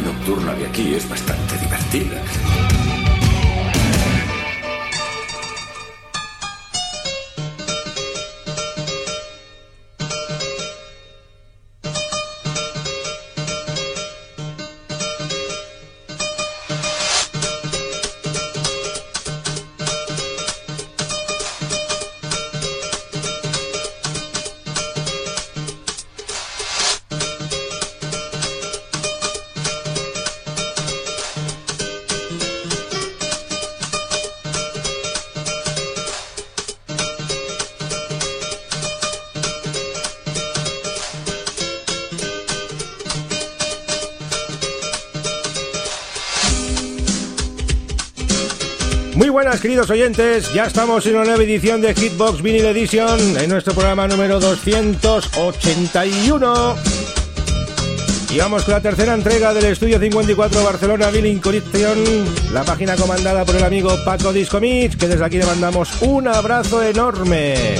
Nocturna de aquí es bastante divertida. Queridos oyentes. Ya estamos en una nueva edición de Hitbox Vinyl Edition, en nuestro programa número 281. Y vamos con la tercera entrega del Estudio 54 Barcelona Vinyl Collection, la página comandada por el amigo Paco Discomix, que desde aquí le mandamos un abrazo enorme.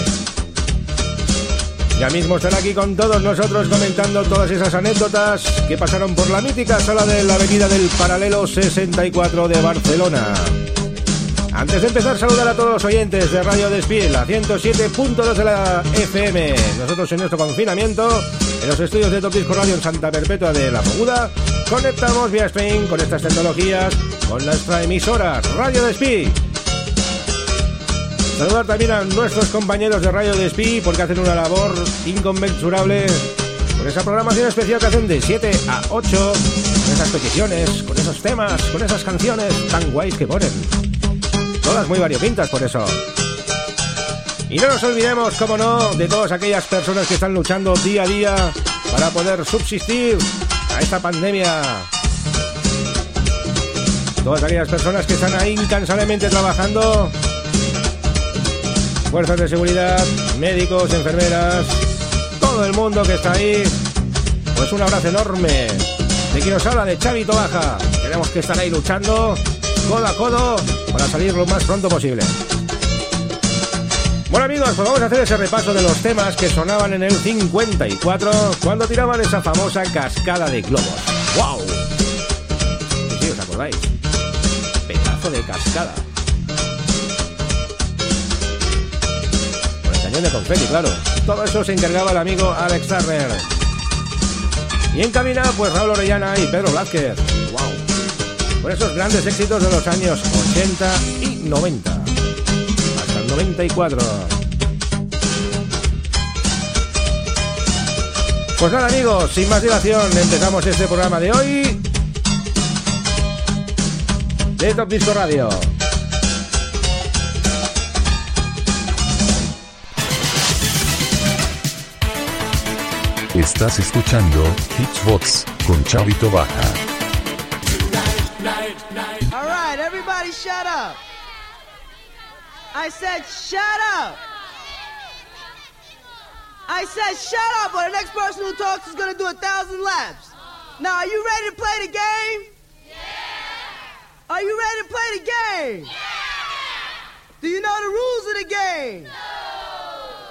Ya mismo estará aquí con todos nosotros comentando todas esas anécdotas que pasaron por la mítica sala de la Avenida del Paralelo 64 de Barcelona. Antes de empezar, saludar a todos los oyentes de Radio Despiel, la 107.2 de la FM. Nosotros en nuestro confinamiento, en los estudios de Top Disco Radio en Santa Perpetua de la Moguda, conectamos vía stream con estas tecnologías con nuestra emisora Radio Despí. Saludar también a nuestros compañeros de Radio Despí porque hacen una labor inconmensurable con esa programación especial que hacen de 7 a 8, con esas peticiones, con esos temas, con esas canciones tan guays que ponen. Todas muy variopintas por eso. Y no nos olvidemos, como no, de todas aquellas personas que están luchando día a día para poder subsistir a esta pandemia. Todas aquellas personas que están ahí incansablemente trabajando. Fuerzas de seguridad, médicos, enfermeras, todo el mundo que está ahí. Pues un abrazo enorme. De quien nos habla de Chavito Baja. Tenemos que estar ahí luchando codo a codo para salir lo más pronto posible. Bueno amigos, pues vamos a hacer ese repaso de los temas que sonaban en el 54 cuando tiraban esa famosa cascada de globos. ¡Wow! Sí, sí, os acordáis. Pedazo de cascada. Con el cañón de confeti, claro. Todo eso se encargaba el amigo Alex Turner. Y en pues Raúl Orellana y Pedro Blázquez. ¡Wow! Con esos grandes éxitos de los años 80 y 90. Hasta el 94. Pues nada amigos, sin más dilación empezamos este programa de hoy de Top Disco Radio. Estás escuchando Hitchbox con Chavito Baja. Shut up. I said shut up. I said shut up, or the next person who talks is going to do a thousand laps. Now, are you ready to play the game? Yeah. Are you ready to play the game? Yeah. Do you know the rules of the game? No.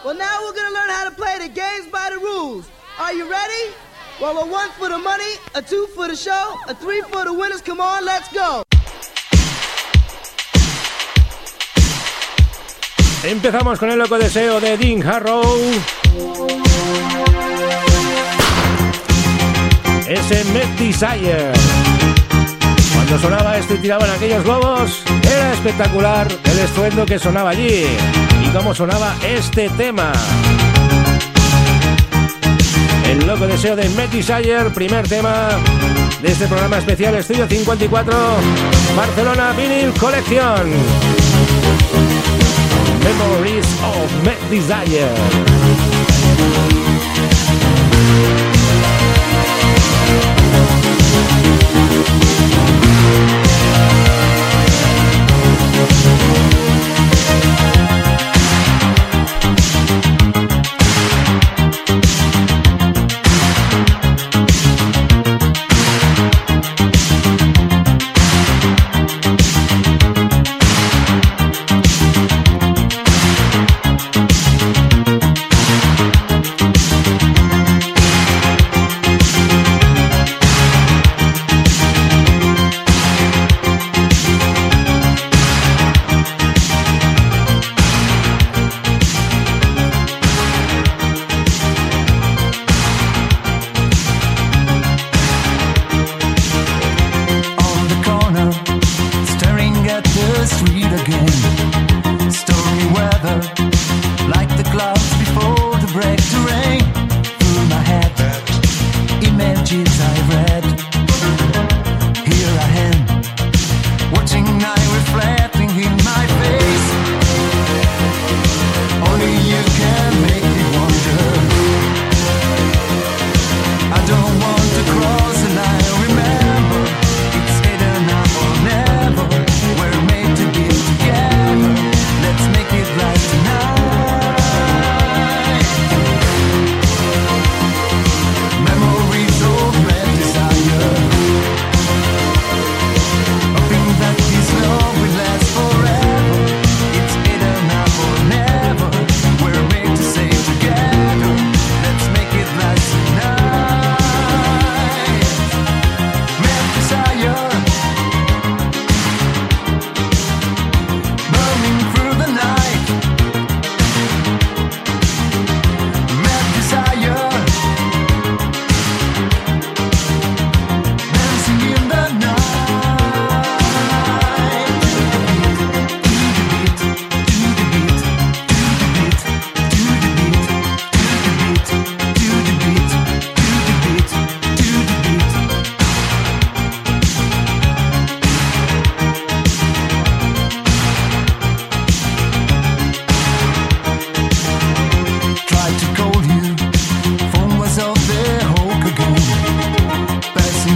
Well, now we're going to learn how to play the games by the rules. Are you ready? Well, a one for the money, a two for the show, a three for the winners. Come on, let's go. Empezamos con el loco deseo de Dean Harrow. Ese Met Desire. Cuando sonaba esto y tiraban aquellos globos, era espectacular el estruendo que sonaba allí. Y cómo sonaba este tema. El loco deseo de Desire, primer tema de este programa especial Estudio 54, Barcelona Vinyl Collection. Memories of Mad Desire.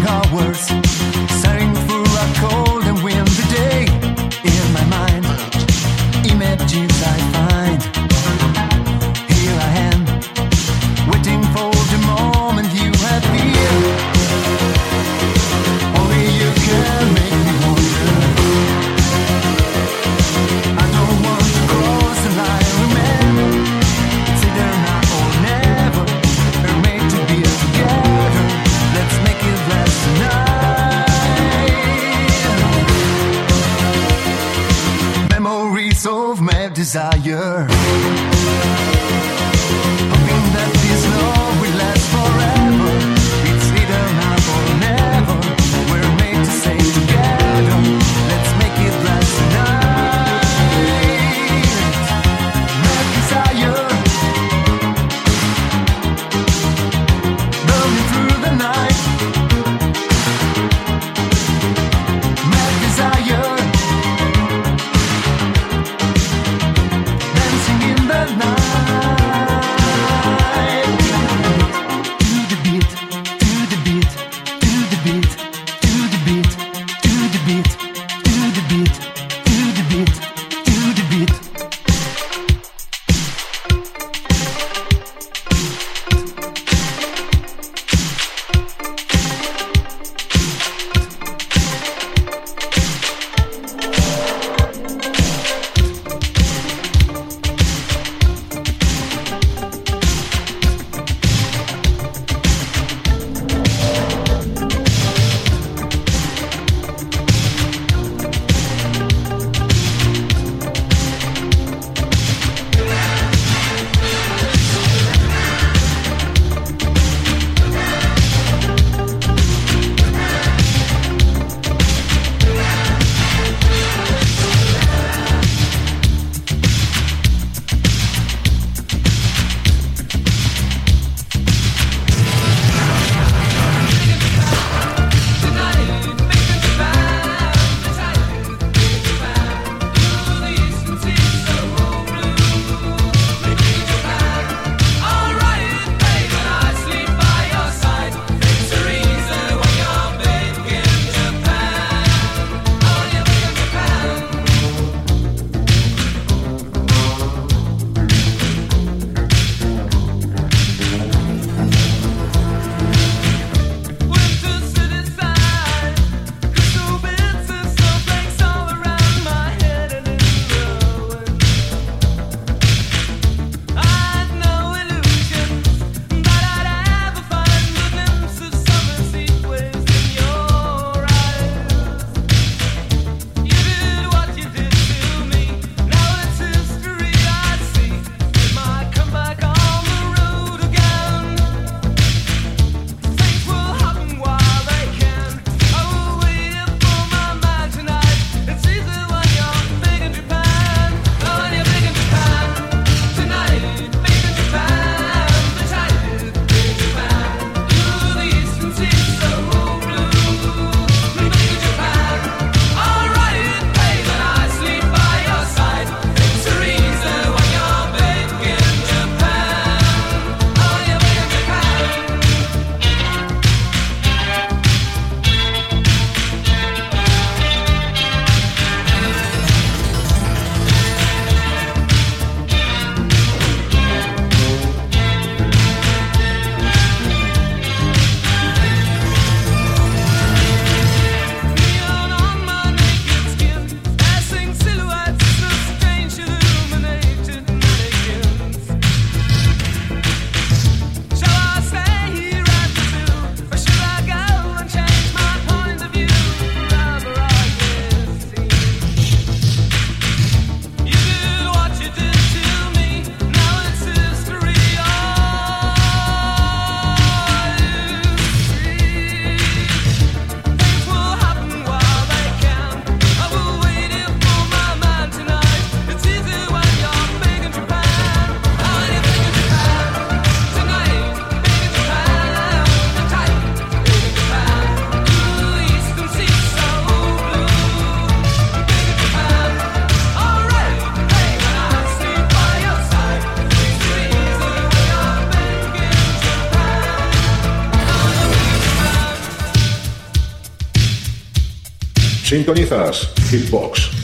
hours Sintonizas Hitbox.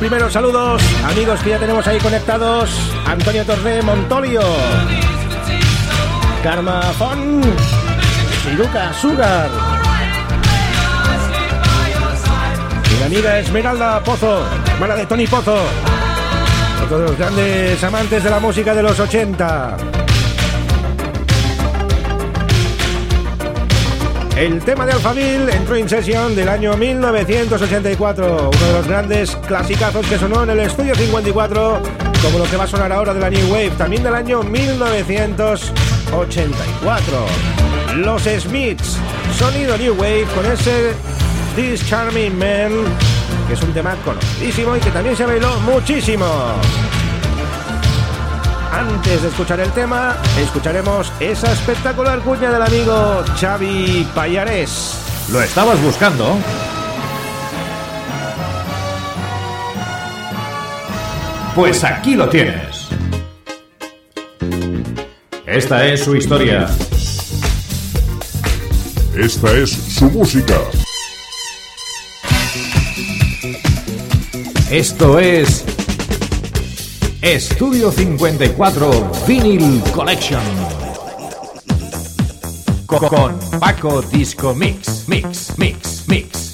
Primeros saludos, amigos que ya tenemos ahí conectados. Antonio Torre Montolio, Karma Fon, Siruka Sugar. Mi amiga Esmeralda Pozo, hermana de Tony Pozo. Otro de los grandes amantes de la música de los 80. El tema de Alphaville entró en sesión del año 1984, uno de los grandes clasicazos que sonó en el estudio 54, como lo que va a sonar ahora de la New Wave, también del año 1984. Los Smiths, sonido New Wave con ese This Charming Man, que es un tema conocidísimo y que también se bailó muchísimo. Antes de escuchar el tema, escucharemos esa espectacular cuña del amigo Xavi Payares. ¿Lo estabas buscando? Pues aquí lo tienes. Esta es su historia. Esta es su música. Esto es Estudio 54 Vinyl Collection. Con Paco Disco Mix, Mix, Mix, Mix.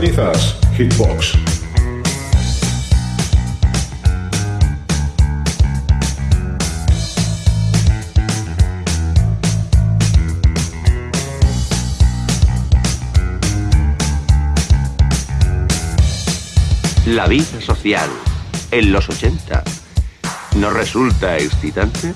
Hitbox. La vida social en los 80 ¿no resulta excitante?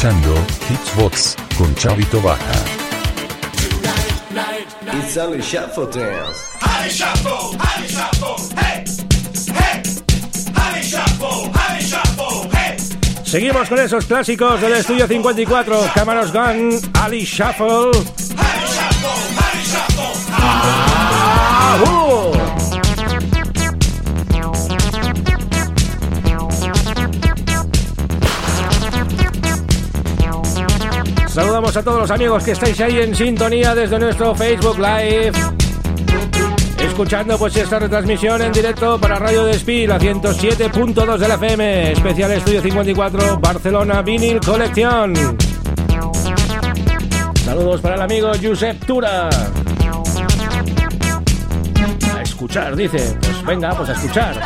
Escuchando Hitsbox con Chavito Baja. It's only shuffle dance. Honey shuffle, honey shuffle, hey, hey, honey shuffle, honey shuffle, hey. Seguimos con esos clásicos del estudio 54, Cámaras Gun, Ali shuffle, Saludamos a todos los amigos que estáis ahí en sintonía desde nuestro Facebook Live. Escuchando pues esta retransmisión en directo para Radio Despí, la 107.2 de la FM, especial Estudio 54, Barcelona Vinyl Colección. Saludos para el amigo Josep Tura. A escuchar, dice. Pues venga, pues a escuchar.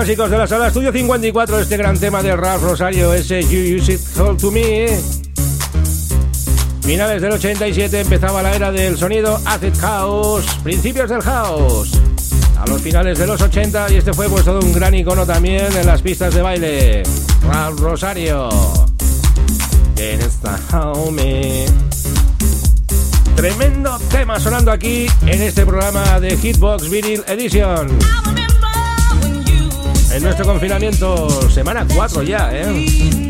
Clásicos de la sala Estudio 54, este gran tema de Ralph Rosario, ese You Use It Hold to Me. Finales del 87 empezaba la era del sonido Acid House, principios del house. A los finales de los 80 y este fue pues todo un gran icono también en las pistas de baile. Ralph Rosario. En esta home. Tremendo tema sonando aquí en este programa de Hitbox Vinyl Edition. En nuestro confinamiento, semana 4 ya, ¿eh?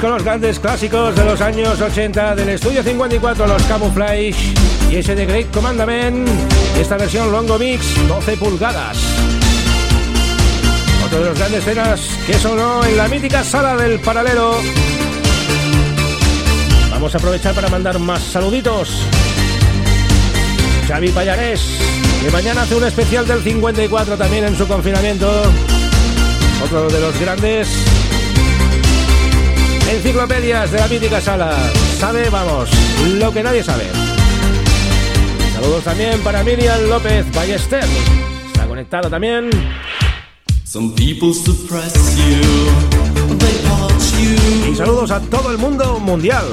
Con los grandes clásicos de los años 80 del estudio 54, los Camouflage y ese de Great Commandment. Esta versión Longo Mix, 12 pulgadas. Otro de los grandes escenas que sonó en la mítica sala del paralelo. Vamos a aprovechar para mandar más saluditos. Xavi Payarés, que mañana hace un especial del 54 también en su confinamiento. Otro de los grandes enciclopedias de la mítica sala. Sabe, vamos, lo que nadie sabe. Saludos también para Miriam López Ballester. Está conectado también. Y saludos a todo el mundo mundial.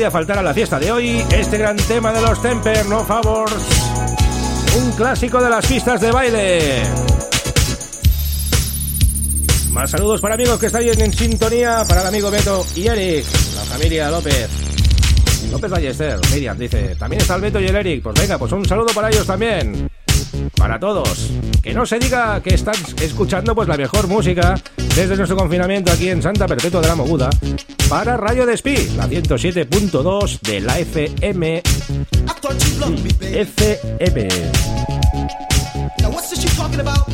podía faltar a la fiesta de hoy este gran tema de los Temper No Favors, un clásico de las pistas de baile. Más saludos para amigos que están en sintonía, para el amigo Beto y Eric, la familia López. López Ballester, Miriam dice, también está el Beto y el Eric, pues venga, pues un saludo para ellos también. Para todos, que no se diga que están escuchando pues la mejor música desde nuestro confinamiento aquí en Santa Perpetua de la Moguda para Radio Despí, la 107.2 de la FM. FM. Now what's this she talking about?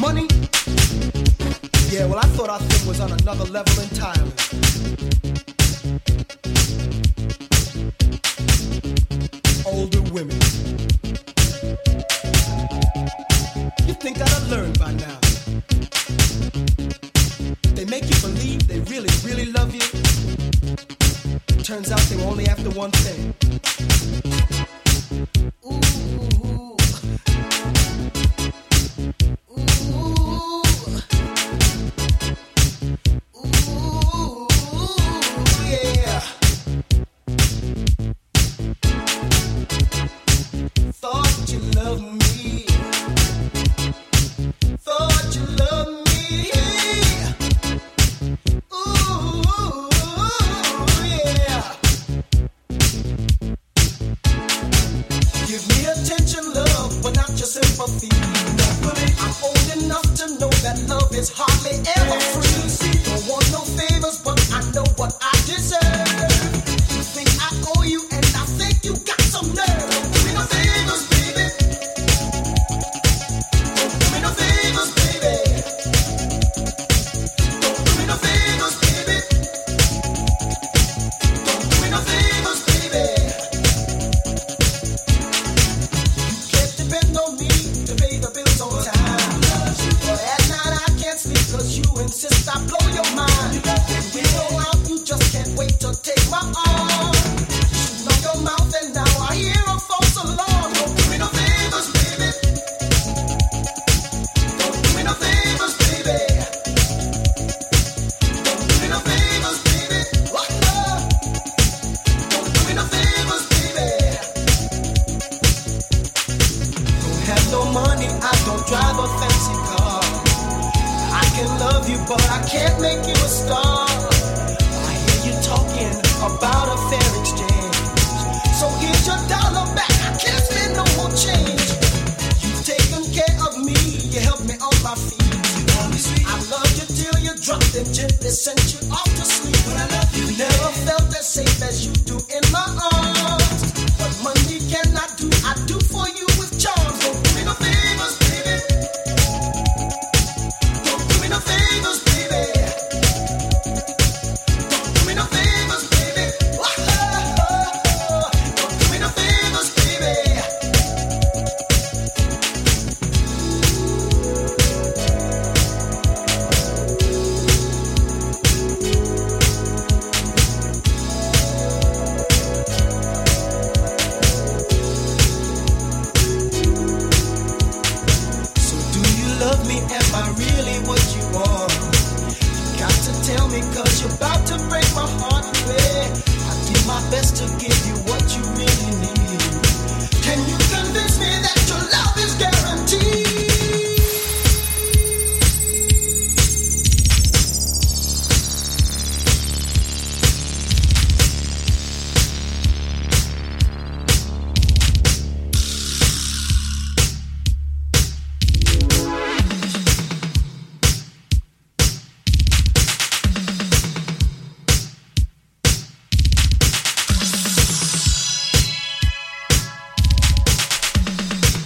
Money? Yeah, well I thought our thing was on another level entirely. turns out they were only after one thing.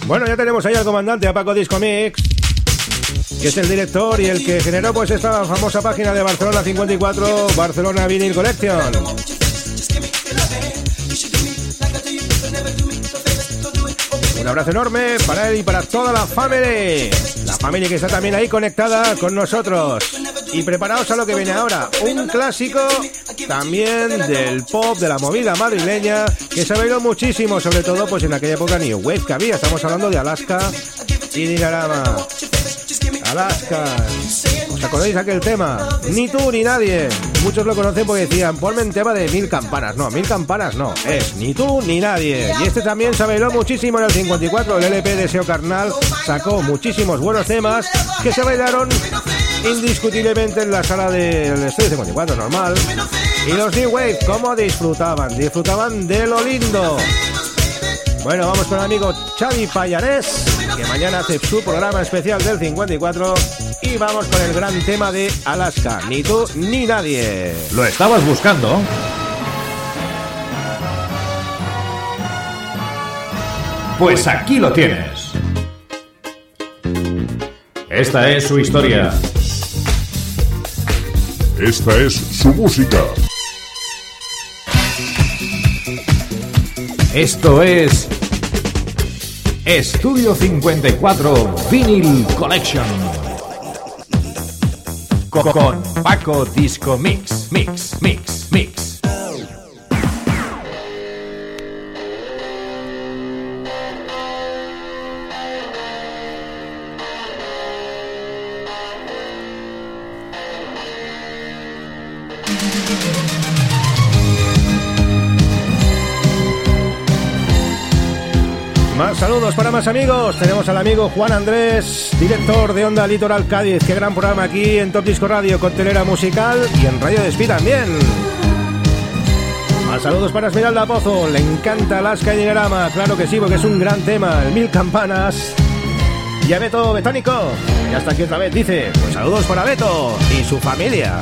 Bueno, ya tenemos ahí al comandante, a Paco Discomix, que es el director y el que generó pues esta famosa página de Barcelona 54, Barcelona Vinyl Collection. Un abrazo enorme para él y para toda la familia, la familia que está también ahí conectada con nosotros. Y preparaos a lo que viene ahora, un clásico también del pop, de la movida madrileña, que se ha oído muchísimo, sobre todo pues en aquella época New Wave que había. Estamos hablando de Alaska y Dinarama. Alaska. ¿Os acordáis aquel tema? Ni tú ni nadie. Muchos lo conocen porque decían, ponme un tema de mil campanas. No, mil campanas no. Es ni tú ni nadie. Y este también se bailó muchísimo en el 54. El LP de Seo Carnal sacó muchísimos buenos temas que se bailaron indiscutiblemente en la sala del Estudio 54 normal. Y los New Wave, ¿cómo disfrutaban? Disfrutaban de lo lindo. Bueno, vamos con el amigo Xavi Payarés, que mañana hace su programa especial del 54. Y vamos con el gran tema de Alaska. Ni tú ni nadie. ¿Lo estabas buscando? Pues aquí lo tienes. Esta es su historia. Esta es su música. Esto es Estudio 54 Vinyl Collection. Co- Con Paco Disco Mix, Mix, Mix, Mix. Saludos para más amigos. Tenemos al amigo Juan Andrés, director de Onda Litoral Cádiz. Qué gran programa aquí en Top Disco Radio, con telera musical y en Radio Despí también. Más saludos para Esmeralda Pozo. Le encanta Alaska y. Claro que sí, porque es un gran tema. El Mil Campanas. Y a Beto Betónico. Y hasta aquí otra vez dice: Pues saludos para Beto y su familia.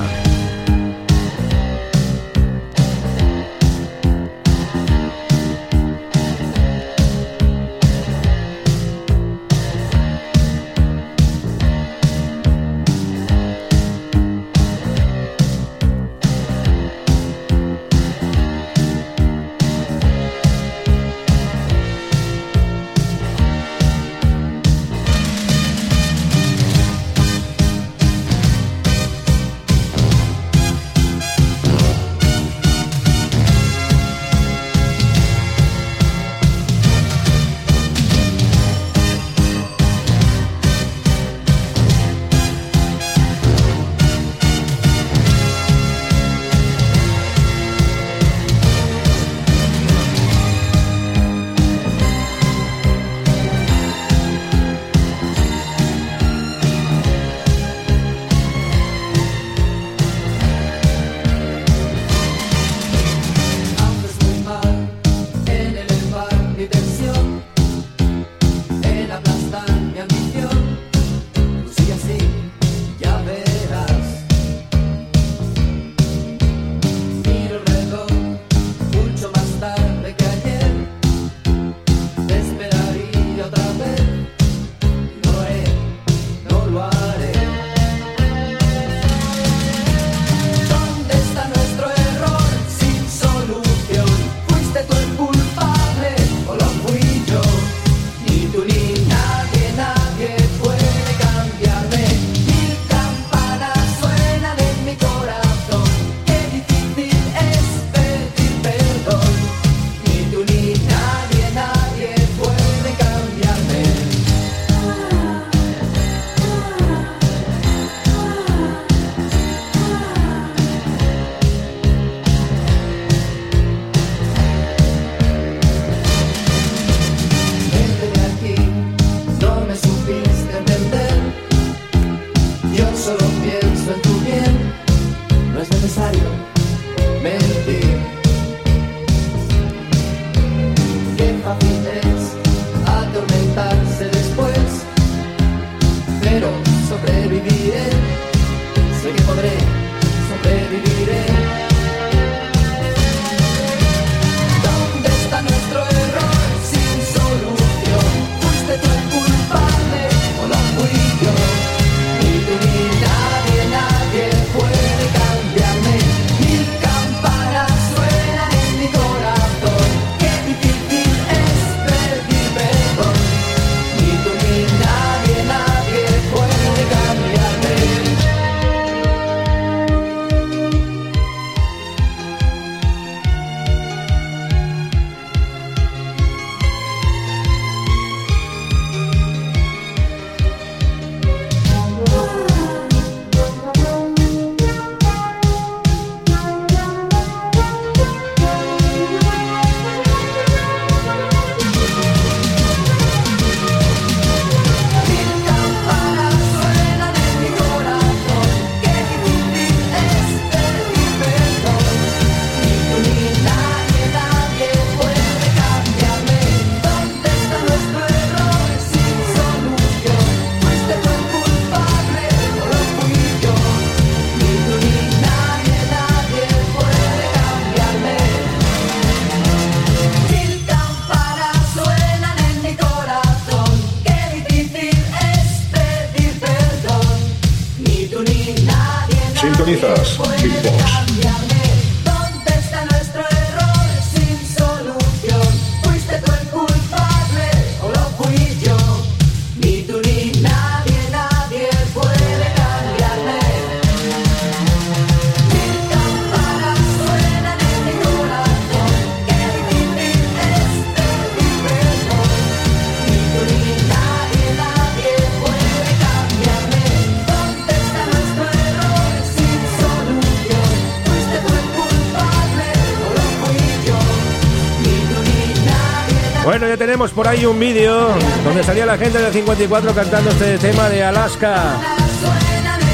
Por ahí un vídeo donde salía la gente del 54 cantando este tema de Alaska.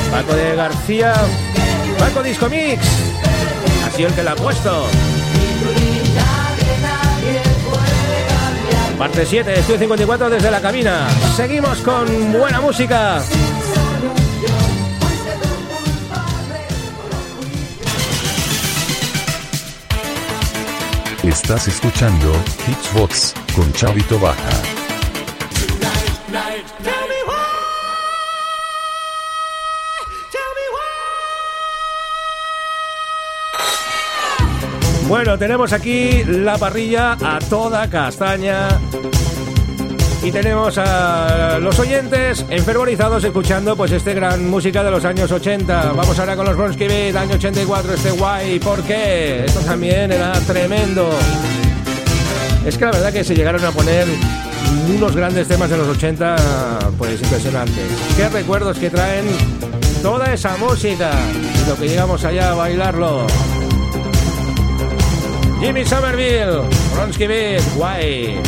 Paco de García, Paco Disco Mix. Ha sido el que la ha puesto. Parte 7, Estudio 54 desde la cabina. Seguimos con buena música. Estás escuchando Hitchbox con Chavito Baja. Bueno, tenemos aquí la parrilla a toda castaña. Y tenemos a los oyentes enfervorizados escuchando pues este gran música de los años 80. Vamos ahora con los Bronsky Beat, año 84, este guay. ¿Por qué? Esto también era tremendo. Es que la verdad que se llegaron a poner unos grandes temas de los 80, pues impresionantes. Qué recuerdos que traen toda esa música. Y lo que llegamos allá a bailarlo. Jimmy Somerville, Bronsky Beat, guay.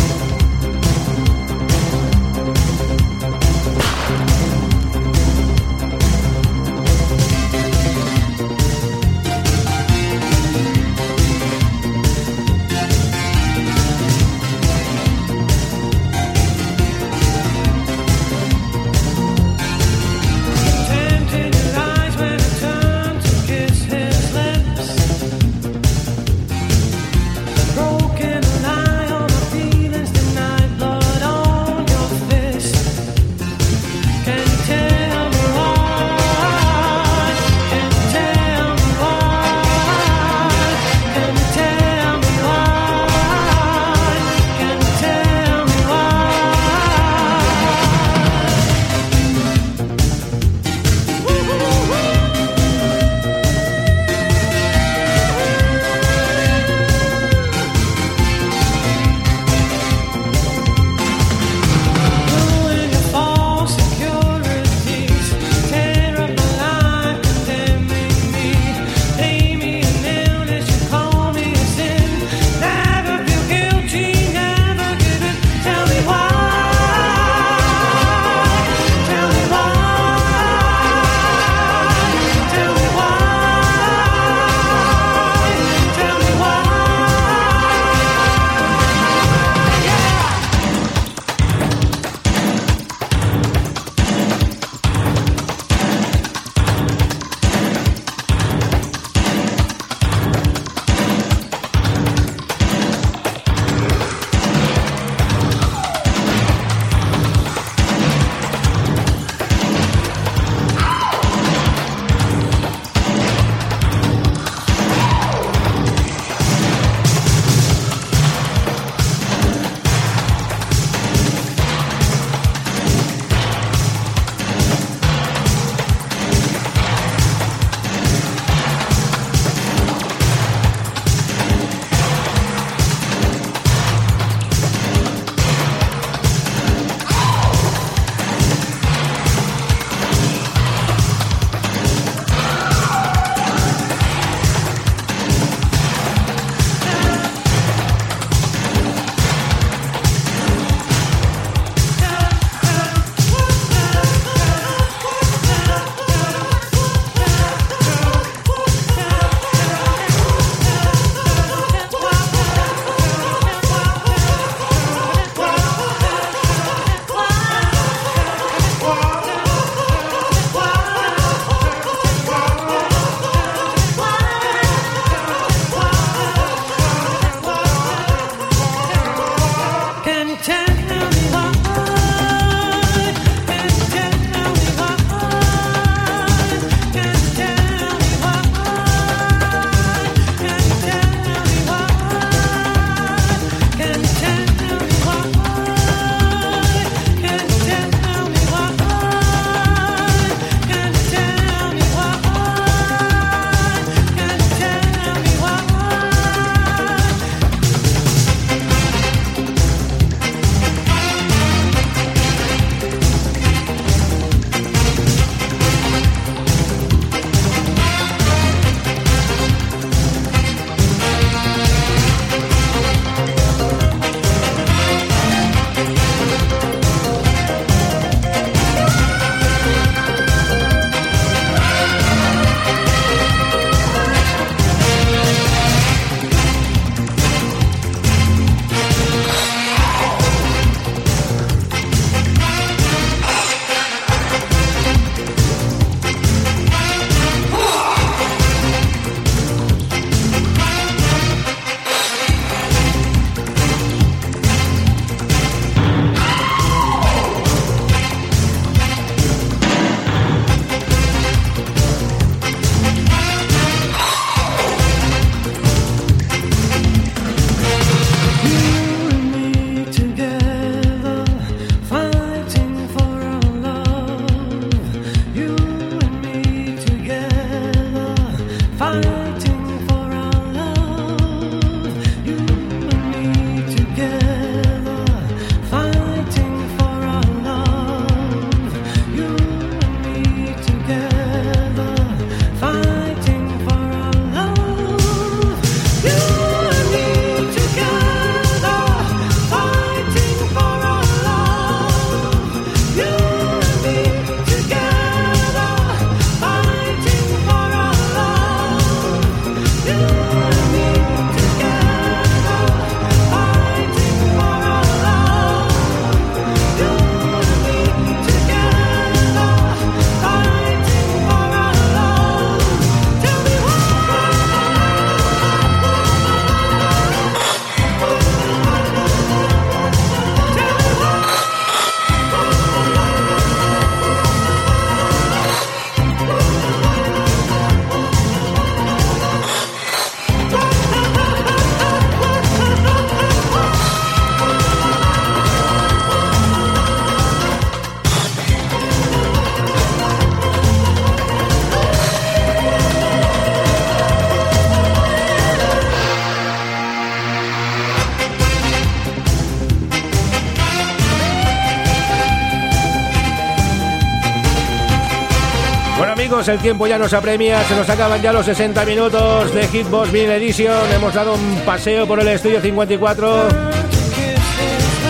El tiempo ya nos apremia, se nos acaban ya los 60 minutos de Hitbox Vinyl Edition. Hemos dado un paseo por el estudio 54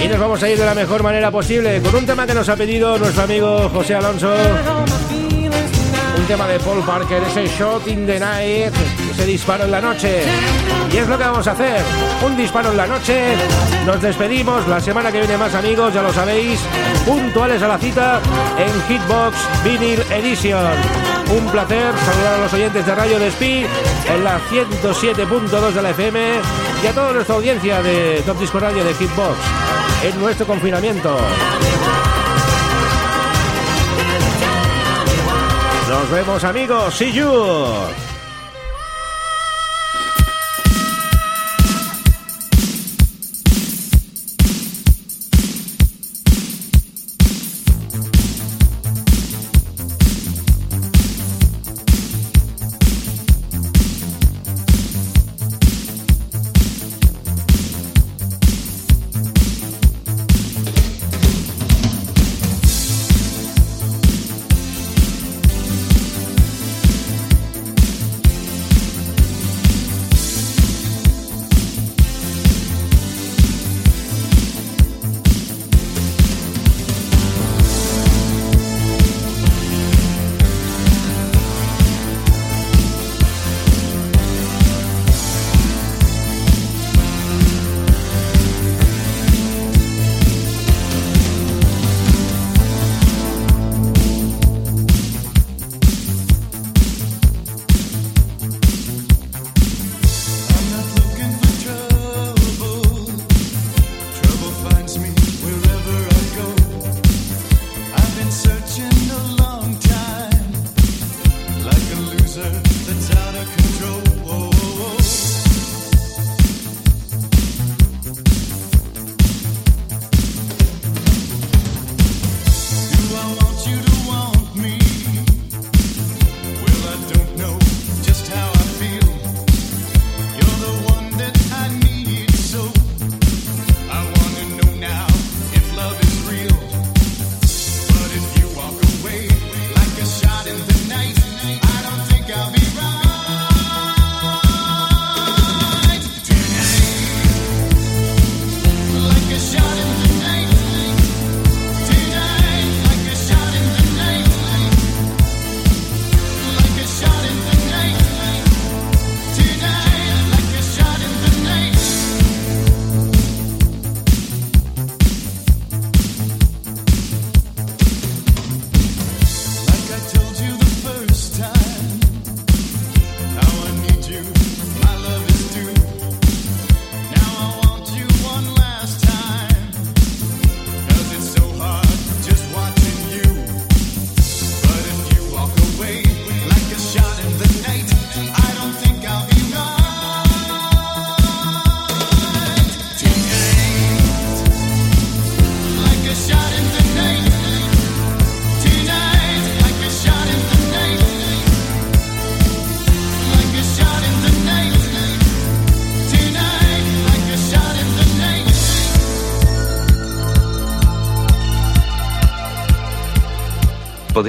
y nos vamos a ir de la mejor manera posible con un tema que nos ha pedido nuestro amigo José Alonso. Un tema de Paul Parker, ese shot in the night, ese disparo en la noche. Y es lo que vamos a hacer, un disparo en la noche. Nos despedimos, la semana que viene más amigos, ya lo sabéis, puntuales a la cita en Hitbox Vinyl Edition. Un placer saludar a los oyentes de Radio Despí en la 107.2 de la FM y a toda nuestra audiencia de Top Disco Radio de Hitbox en nuestro confinamiento. Nos vemos amigos, see you.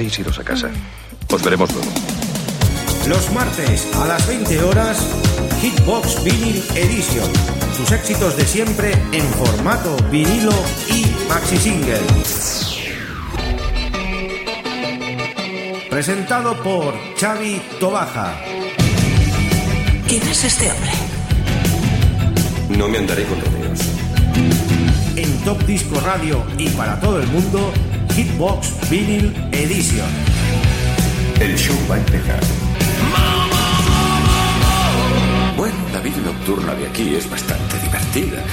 Podéis iros a casa. Os veremos luego. Los martes a las 20 horas, Hitbox Vinyl Edition. Sus éxitos de siempre en formato vinilo y maxi single. Presentado por Xavi Tobaja. ¿Quién es este hombre? No me andaré con rodeos. En Top Disco Radio y para todo el mundo, Hitbox Vinyl Edition. El show va a empezar. Bueno, la vida nocturna de aquí es bastante divertida.